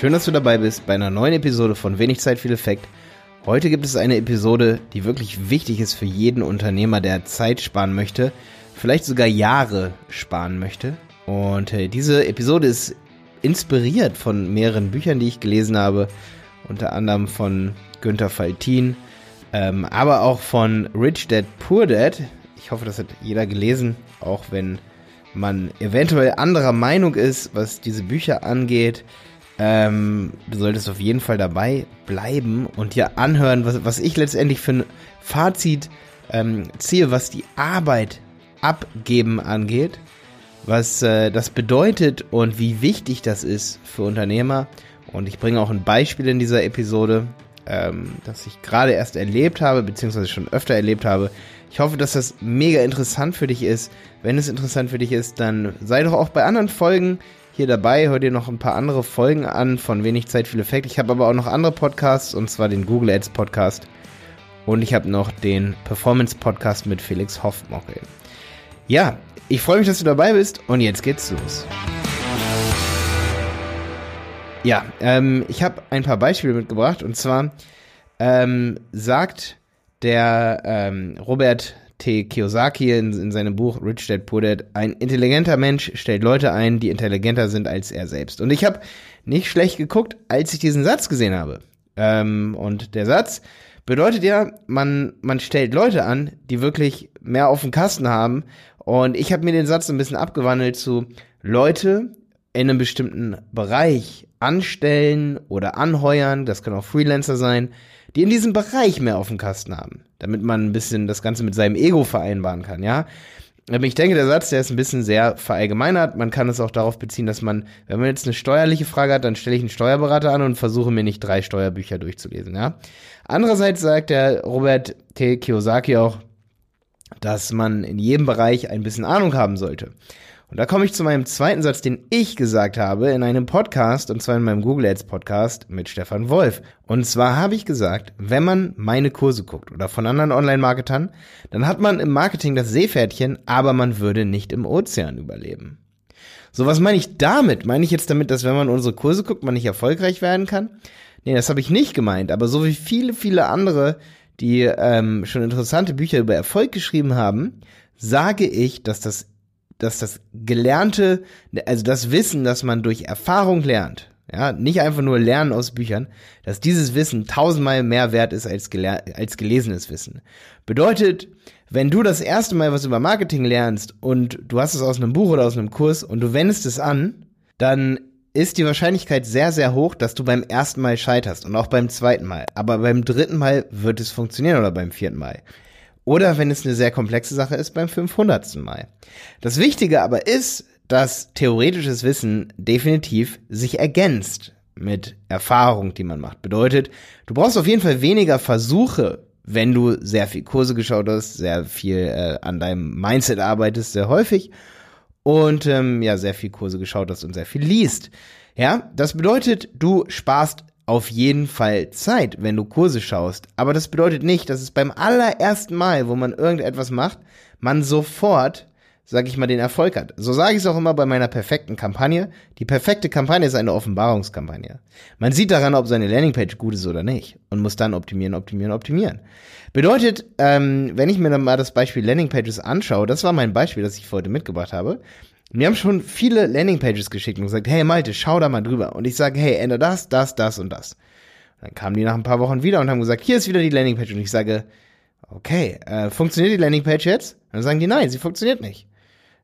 Schön, dass du dabei bist bei einer neuen Episode von Wenig Zeit, viel Effekt. Heute gibt es eine Episode, die wirklich wichtig ist für jeden Unternehmer, der Zeit sparen möchte, vielleicht sogar Jahre sparen möchte. Und äh, diese Episode ist inspiriert von mehreren Büchern, die ich gelesen habe, unter anderem von Günther Faltin, ähm, aber auch von Rich Dad Poor Dad. Ich hoffe, das hat jeder gelesen, auch wenn man eventuell anderer Meinung ist, was diese Bücher angeht. Ähm, du solltest auf jeden Fall dabei bleiben und dir anhören, was, was ich letztendlich für ein Fazit ähm, ziehe, was die Arbeit abgeben angeht, was äh, das bedeutet und wie wichtig das ist für Unternehmer. Und ich bringe auch ein Beispiel in dieser Episode, ähm, das ich gerade erst erlebt habe, beziehungsweise schon öfter erlebt habe. Ich hoffe, dass das mega interessant für dich ist. Wenn es interessant für dich ist, dann sei doch auch bei anderen Folgen hier dabei. Hör dir noch ein paar andere Folgen an von Wenig Zeit, viel Effekt. Ich habe aber auch noch andere Podcasts, und zwar den Google Ads Podcast. Und ich habe noch den Performance Podcast mit Felix Hoffmockel. Ja, ich freue mich, dass du dabei bist und jetzt geht's los. Ja, ähm, ich habe ein paar Beispiele mitgebracht und zwar ähm, sagt der ähm, Robert T. Kiyosaki in, in seinem Buch Rich Dad Poor Dad, ein intelligenter Mensch stellt Leute ein, die intelligenter sind als er selbst. Und ich habe nicht schlecht geguckt, als ich diesen Satz gesehen habe. Ähm, und der Satz bedeutet ja, man, man stellt Leute an, die wirklich mehr auf dem Kasten haben. Und ich habe mir den Satz ein bisschen abgewandelt zu Leute in einem bestimmten Bereich anstellen oder anheuern, das kann auch Freelancer sein, die in diesem Bereich mehr auf dem Kasten haben, damit man ein bisschen das Ganze mit seinem Ego vereinbaren kann, ja. Ich denke, der Satz, der ist ein bisschen sehr verallgemeinert. Man kann es auch darauf beziehen, dass man, wenn man jetzt eine steuerliche Frage hat, dann stelle ich einen Steuerberater an und versuche mir nicht drei Steuerbücher durchzulesen, ja. Andererseits sagt der Robert T. Kiyosaki auch, dass man in jedem Bereich ein bisschen Ahnung haben sollte. Und da komme ich zu meinem zweiten Satz, den ich gesagt habe in einem Podcast, und zwar in meinem Google Ads Podcast mit Stefan Wolf. Und zwar habe ich gesagt, wenn man meine Kurse guckt oder von anderen Online-Marketern, dann hat man im Marketing das Seepferdchen, aber man würde nicht im Ozean überleben. So, was meine ich damit? Meine ich jetzt damit, dass wenn man unsere Kurse guckt, man nicht erfolgreich werden kann? Nee, das habe ich nicht gemeint, aber so wie viele, viele andere, die ähm, schon interessante Bücher über Erfolg geschrieben haben, sage ich, dass das dass das Gelernte, also das Wissen, das man durch Erfahrung lernt, ja, nicht einfach nur lernen aus Büchern, dass dieses Wissen tausendmal mehr wert ist als, als gelesenes Wissen. Bedeutet, wenn du das erste Mal was über Marketing lernst und du hast es aus einem Buch oder aus einem Kurs und du wendest es an, dann ist die Wahrscheinlichkeit sehr, sehr hoch, dass du beim ersten Mal scheiterst und auch beim zweiten Mal. Aber beim dritten Mal wird es funktionieren oder beim vierten Mal. Oder wenn es eine sehr komplexe Sache ist, beim 500. Mal. Das Wichtige aber ist, dass theoretisches Wissen definitiv sich ergänzt mit Erfahrung, die man macht. Bedeutet, du brauchst auf jeden Fall weniger Versuche, wenn du sehr viel Kurse geschaut hast, sehr viel äh, an deinem Mindset arbeitest, sehr häufig und ähm, ja, sehr viel Kurse geschaut hast und sehr viel liest. Ja, das bedeutet, du sparst auf jeden Fall Zeit, wenn du Kurse schaust. Aber das bedeutet nicht, dass es beim allerersten Mal, wo man irgendetwas macht, man sofort, sag ich mal, den Erfolg hat. So sage ich es auch immer bei meiner perfekten Kampagne. Die perfekte Kampagne ist eine Offenbarungskampagne. Man sieht daran, ob seine Landingpage gut ist oder nicht und muss dann optimieren, optimieren, optimieren. Bedeutet, ähm, wenn ich mir dann mal das Beispiel Landingpages anschaue, das war mein Beispiel, das ich heute mitgebracht habe, mir haben schon viele Landingpages geschickt und gesagt, hey Malte, schau da mal drüber. Und ich sage, hey, ändere das, das, das und das. Und dann kamen die nach ein paar Wochen wieder und haben gesagt, hier ist wieder die Landingpage. Und ich sage, okay, äh, funktioniert die Landingpage jetzt? Und dann sagen die, nein, sie funktioniert nicht.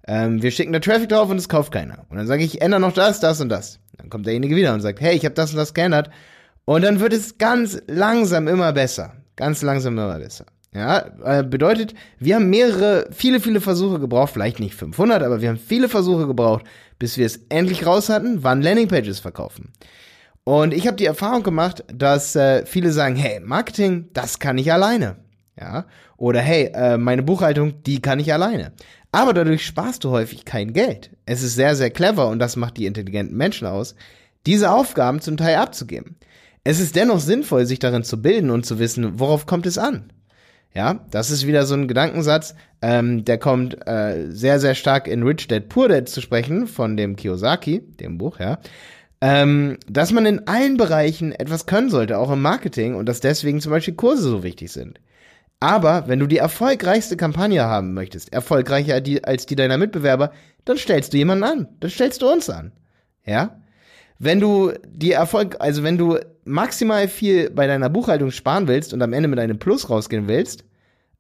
Ähm, wir schicken da Traffic drauf und es kauft keiner. Und dann sage ich, ändere noch das, das und das. Dann kommt derjenige wieder und sagt, hey, ich habe das und das geändert. Und dann wird es ganz langsam immer besser. Ganz langsam immer besser. Ja, äh, bedeutet, wir haben mehrere, viele, viele Versuche gebraucht, vielleicht nicht 500, aber wir haben viele Versuche gebraucht, bis wir es endlich raus hatten, wann Landingpages verkaufen. Und ich habe die Erfahrung gemacht, dass äh, viele sagen, hey, Marketing, das kann ich alleine. Ja, oder hey, äh, meine Buchhaltung, die kann ich alleine. Aber dadurch sparst du häufig kein Geld. Es ist sehr, sehr clever und das macht die intelligenten Menschen aus, diese Aufgaben zum Teil abzugeben. Es ist dennoch sinnvoll, sich darin zu bilden und zu wissen, worauf kommt es an. Ja, das ist wieder so ein Gedankensatz, ähm, der kommt äh, sehr, sehr stark in Rich Dad Poor Dad zu sprechen, von dem Kiyosaki, dem Buch, ja. ähm, dass man in allen Bereichen etwas können sollte, auch im Marketing und dass deswegen zum Beispiel Kurse so wichtig sind. Aber wenn du die erfolgreichste Kampagne haben möchtest, erfolgreicher als die deiner Mitbewerber, dann stellst du jemanden an. Dann stellst du uns an. Ja? Wenn du die Erfolg, also wenn du maximal viel bei deiner Buchhaltung sparen willst und am Ende mit einem Plus rausgehen willst,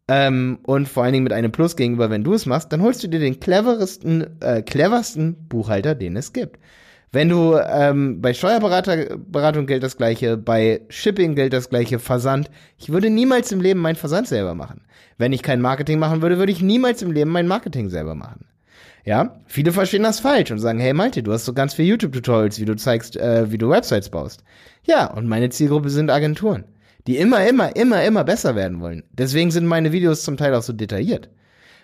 ähm, und vor allen Dingen mit einem Plus gegenüber, wenn du es machst, dann holst du dir den cleveresten, äh, cleversten Buchhalter, den es gibt. Wenn du ähm, bei Steuerberatung gilt das gleiche, bei Shipping gilt das gleiche, Versand. Ich würde niemals im Leben meinen Versand selber machen. Wenn ich kein Marketing machen würde, würde ich niemals im Leben mein Marketing selber machen. Ja, viele verstehen das falsch und sagen, hey Malte, du hast so ganz viele YouTube-Tutorials, wie du zeigst, äh, wie du Websites baust. Ja, und meine Zielgruppe sind Agenturen, die immer, immer, immer, immer besser werden wollen. Deswegen sind meine Videos zum Teil auch so detailliert.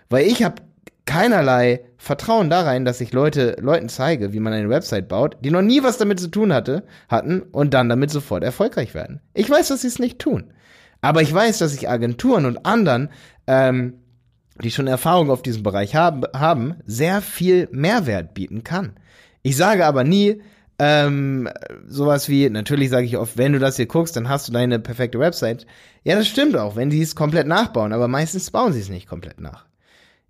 Weil ich habe keinerlei Vertrauen da rein, dass ich Leute, Leuten zeige, wie man eine Website baut, die noch nie was damit zu tun hatte, hatten und dann damit sofort erfolgreich werden. Ich weiß, dass sie es nicht tun. Aber ich weiß, dass ich Agenturen und anderen ähm, die schon Erfahrung auf diesem Bereich haben, haben, sehr viel Mehrwert bieten kann. Ich sage aber nie, ähm, sowas wie, natürlich sage ich oft, wenn du das hier guckst, dann hast du deine perfekte Website. Ja, das stimmt auch, wenn die es komplett nachbauen, aber meistens bauen sie es nicht komplett nach.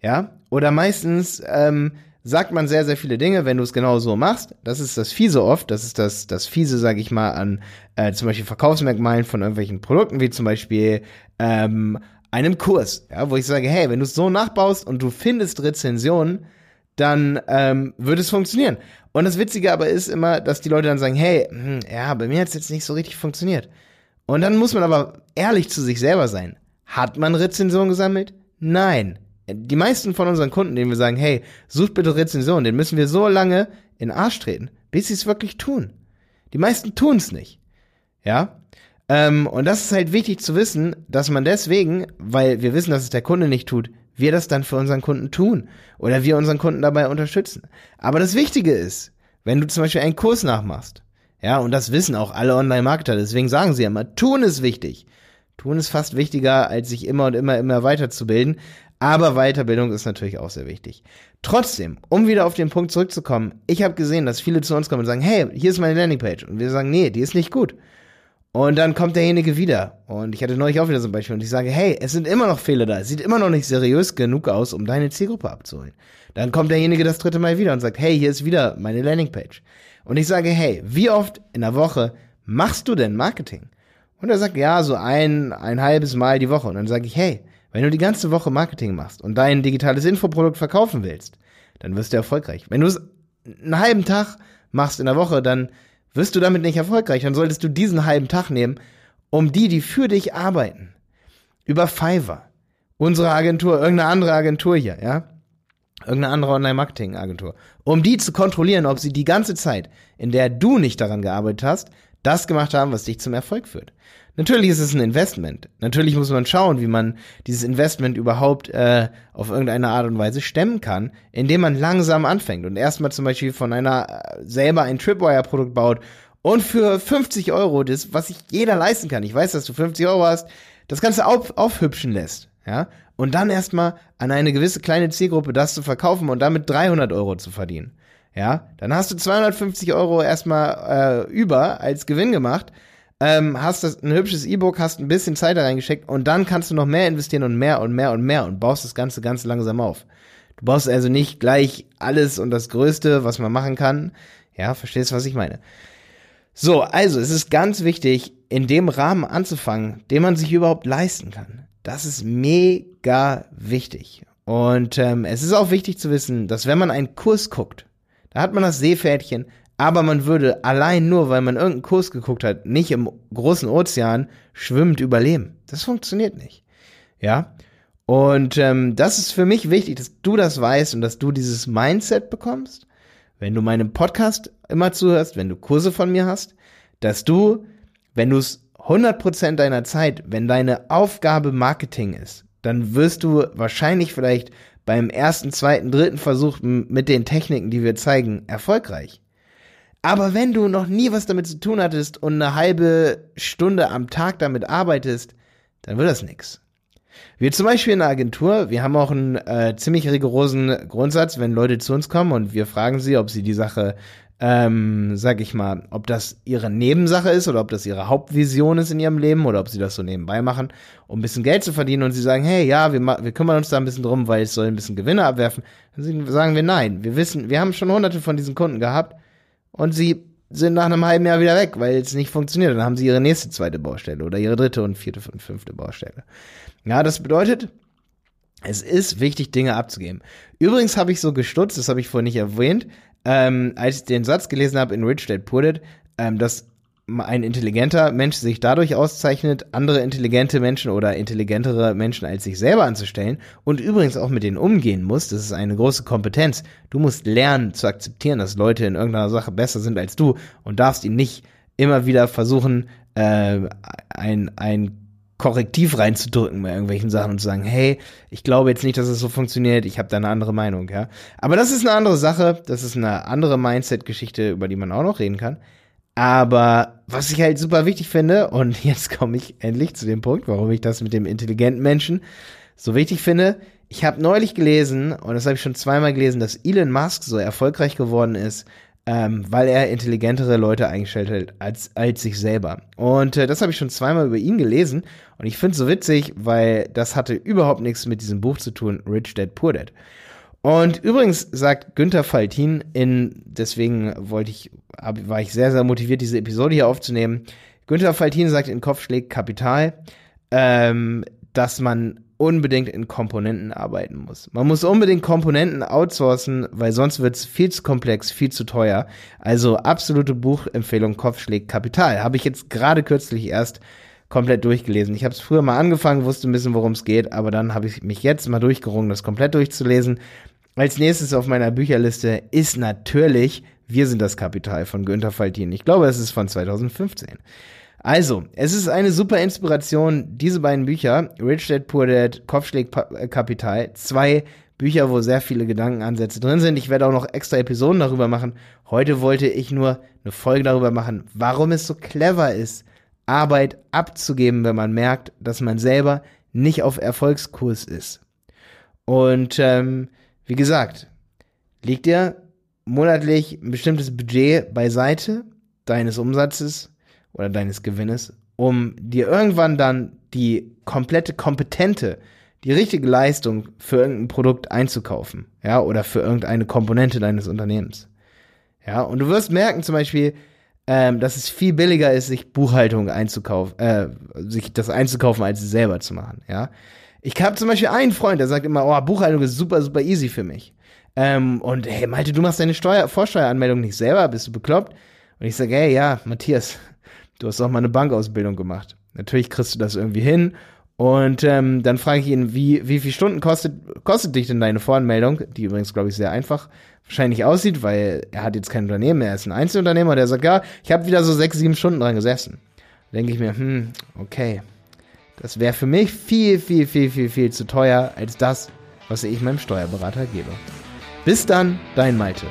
Ja? Oder meistens ähm, sagt man sehr, sehr viele Dinge, wenn du es genau so machst. Das ist das Fiese oft, das ist das, das Fiese, sage ich mal, an äh, zum Beispiel Verkaufsmerkmalen von irgendwelchen Produkten, wie zum Beispiel ähm, einem Kurs, ja, wo ich sage, hey, wenn du es so nachbaust und du findest Rezensionen, dann ähm, wird es funktionieren. Und das Witzige aber ist immer, dass die Leute dann sagen, hey, hm, ja, bei mir hat es jetzt nicht so richtig funktioniert. Und dann muss man aber ehrlich zu sich selber sein. Hat man Rezensionen gesammelt? Nein. Die meisten von unseren Kunden, denen wir sagen, hey, sucht bitte Rezensionen, den müssen wir so lange in den Arsch treten, bis sie es wirklich tun. Die meisten tun es nicht. Ja? Ähm, und das ist halt wichtig zu wissen, dass man deswegen, weil wir wissen, dass es der Kunde nicht tut, wir das dann für unseren Kunden tun oder wir unseren Kunden dabei unterstützen. Aber das Wichtige ist, wenn du zum Beispiel einen Kurs nachmachst, ja, und das wissen auch alle Online-Marketer, deswegen sagen sie ja immer, tun ist wichtig. Tun ist fast wichtiger, als sich immer und immer, immer weiterzubilden. Aber Weiterbildung ist natürlich auch sehr wichtig. Trotzdem, um wieder auf den Punkt zurückzukommen, ich habe gesehen, dass viele zu uns kommen und sagen, hey, hier ist meine Landingpage. Und wir sagen, nee, die ist nicht gut. Und dann kommt derjenige wieder. Und ich hatte neulich auch wieder so ein Beispiel. Und ich sage, hey, es sind immer noch Fehler da. Es sieht immer noch nicht seriös genug aus, um deine Zielgruppe abzuholen. Dann kommt derjenige das dritte Mal wieder und sagt, hey, hier ist wieder meine Landingpage. Und ich sage, hey, wie oft in der Woche machst du denn Marketing? Und er sagt, ja, so ein, ein halbes Mal die Woche. Und dann sage ich, hey, wenn du die ganze Woche Marketing machst und dein digitales Infoprodukt verkaufen willst, dann wirst du erfolgreich. Wenn du es einen halben Tag machst in der Woche, dann wirst du damit nicht erfolgreich. Dann solltest du diesen halben Tag nehmen, um die, die für dich arbeiten, über Fiverr, unsere Agentur, irgendeine andere Agentur hier, ja, irgendeine andere Online-Marketing-Agentur, um die zu kontrollieren, ob sie die ganze Zeit, in der du nicht daran gearbeitet hast, das gemacht haben, was dich zum Erfolg führt. Natürlich ist es ein Investment. Natürlich muss man schauen, wie man dieses Investment überhaupt äh, auf irgendeine Art und Weise stemmen kann, indem man langsam anfängt und erstmal zum Beispiel von einer äh, selber ein Tripwire-Produkt baut und für 50 Euro, das, was sich jeder leisten kann, ich weiß, dass du 50 Euro hast, das Ganze auf, aufhübschen lässt, ja, und dann erstmal an eine gewisse kleine Zielgruppe das zu verkaufen und damit 300 Euro zu verdienen, ja, dann hast du 250 Euro erstmal äh, über als Gewinn gemacht ähm, hast das, ein hübsches E-Book, hast ein bisschen Zeit da reingesteckt und dann kannst du noch mehr investieren und mehr und mehr und mehr und baust das Ganze ganz langsam auf. Du baust also nicht gleich alles und das Größte, was man machen kann. Ja, verstehst, was ich meine? So, also es ist ganz wichtig, in dem Rahmen anzufangen, den man sich überhaupt leisten kann. Das ist mega wichtig. Und ähm, es ist auch wichtig zu wissen, dass wenn man einen Kurs guckt, da hat man das Seepferdchen, aber man würde allein nur, weil man irgendeinen Kurs geguckt hat, nicht im großen Ozean schwimmend überleben. Das funktioniert nicht. Ja. Und ähm, das ist für mich wichtig, dass du das weißt und dass du dieses Mindset bekommst, wenn du meinem Podcast immer zuhörst, wenn du Kurse von mir hast, dass du, wenn du es 100% deiner Zeit, wenn deine Aufgabe Marketing ist, dann wirst du wahrscheinlich vielleicht beim ersten, zweiten, dritten Versuch mit den Techniken, die wir zeigen, erfolgreich. Aber wenn du noch nie was damit zu tun hattest und eine halbe Stunde am Tag damit arbeitest, dann wird das nix. Wir zum Beispiel in der Agentur, wir haben auch einen äh, ziemlich rigorosen Grundsatz, wenn Leute zu uns kommen und wir fragen sie, ob sie die Sache ähm, sag ich mal, ob das ihre Nebensache ist oder ob das ihre Hauptvision ist in ihrem Leben oder ob sie das so nebenbei machen, um ein bisschen Geld zu verdienen und sie sagen, hey, ja, wir, wir kümmern uns da ein bisschen drum, weil es soll ein bisschen Gewinne abwerfen, dann sagen wir nein. Wir wissen, wir haben schon hunderte von diesen Kunden gehabt und sie sind nach einem halben Jahr wieder weg, weil es nicht funktioniert. Dann haben sie ihre nächste zweite Baustelle oder ihre dritte und vierte und fünfte Baustelle. Ja, das bedeutet, es ist wichtig, Dinge abzugeben. Übrigens habe ich so gestutzt, das habe ich vorhin nicht erwähnt, ähm, als ich den Satz gelesen habe in Rich Dad Poor Dad, ähm, dass ein intelligenter Mensch sich dadurch auszeichnet, andere intelligente Menschen oder intelligentere Menschen als sich selber anzustellen und übrigens auch mit denen umgehen muss. Das ist eine große Kompetenz. Du musst lernen zu akzeptieren, dass Leute in irgendeiner Sache besser sind als du und darfst ihnen nicht immer wieder versuchen, äh, ein, ein Korrektiv reinzudrücken bei irgendwelchen Sachen und zu sagen, hey, ich glaube jetzt nicht, dass es so funktioniert, ich habe da eine andere Meinung, ja. Aber das ist eine andere Sache, das ist eine andere Mindset-Geschichte, über die man auch noch reden kann. Aber was ich halt super wichtig finde, und jetzt komme ich endlich zu dem Punkt, warum ich das mit dem intelligenten Menschen so wichtig finde. Ich habe neulich gelesen, und das habe ich schon zweimal gelesen, dass Elon Musk so erfolgreich geworden ist, ähm, weil er intelligentere Leute eingestellt hat als, als sich selber. Und äh, das habe ich schon zweimal über ihn gelesen und ich finde es so witzig, weil das hatte überhaupt nichts mit diesem Buch zu tun, Rich Dad Poor Dad. Und übrigens sagt Günther Faltin in, deswegen wollte ich, war ich sehr, sehr motiviert, diese Episode hier aufzunehmen. Günther Faltin sagt in Kopfschläg Kapital, ähm, dass man unbedingt in Komponenten arbeiten muss. Man muss unbedingt Komponenten outsourcen, weil sonst wird es viel zu komplex, viel zu teuer. Also absolute Buchempfehlung Kopfschläg Kapital. Habe ich jetzt gerade kürzlich erst komplett durchgelesen. Ich habe es früher mal angefangen, wusste ein bisschen, worum es geht, aber dann habe ich mich jetzt mal durchgerungen, das komplett durchzulesen. Als nächstes auf meiner Bücherliste ist natürlich Wir sind das Kapital von Günther Faltin. Ich glaube, es ist von 2015. Also, es ist eine super Inspiration, diese beiden Bücher, Rich Dad Poor Dad, Kopfschläg äh, Kapital, zwei Bücher, wo sehr viele Gedankenansätze drin sind. Ich werde auch noch extra Episoden darüber machen. Heute wollte ich nur eine Folge darüber machen, warum es so clever ist, Arbeit abzugeben, wenn man merkt, dass man selber nicht auf Erfolgskurs ist. Und ähm, wie gesagt, leg dir monatlich ein bestimmtes Budget beiseite deines Umsatzes oder deines Gewinnes, um dir irgendwann dann die komplette kompetente, die richtige Leistung für irgendein Produkt einzukaufen, ja, oder für irgendeine Komponente deines Unternehmens. Ja, und du wirst merken zum Beispiel, ähm, dass es viel billiger ist, sich Buchhaltung einzukaufen, äh, sich das einzukaufen, als es selber zu machen, ja. Ich habe zum Beispiel einen Freund, der sagt immer, oh, Buchhaltung ist super, super easy für mich. Ähm, und hey, Malte, du machst deine Steuer Vorsteueranmeldung nicht selber, bist du bekloppt? Und ich sage, hey, ja, Matthias, du hast auch mal eine Bankausbildung gemacht. Natürlich kriegst du das irgendwie hin. Und ähm, dann frage ich ihn, wie, wie viele Stunden kostet, kostet dich denn deine Voranmeldung, die übrigens, glaube ich, sehr einfach wahrscheinlich aussieht, weil er hat jetzt kein Unternehmen, er ist ein Einzelunternehmer, der sagt, ja, ich habe wieder so sechs, sieben Stunden dran gesessen. denke ich mir, hm, okay, das wäre für mich viel, viel, viel, viel, viel zu teuer als das, was ich meinem Steuerberater gebe. Bis dann, dein Malte.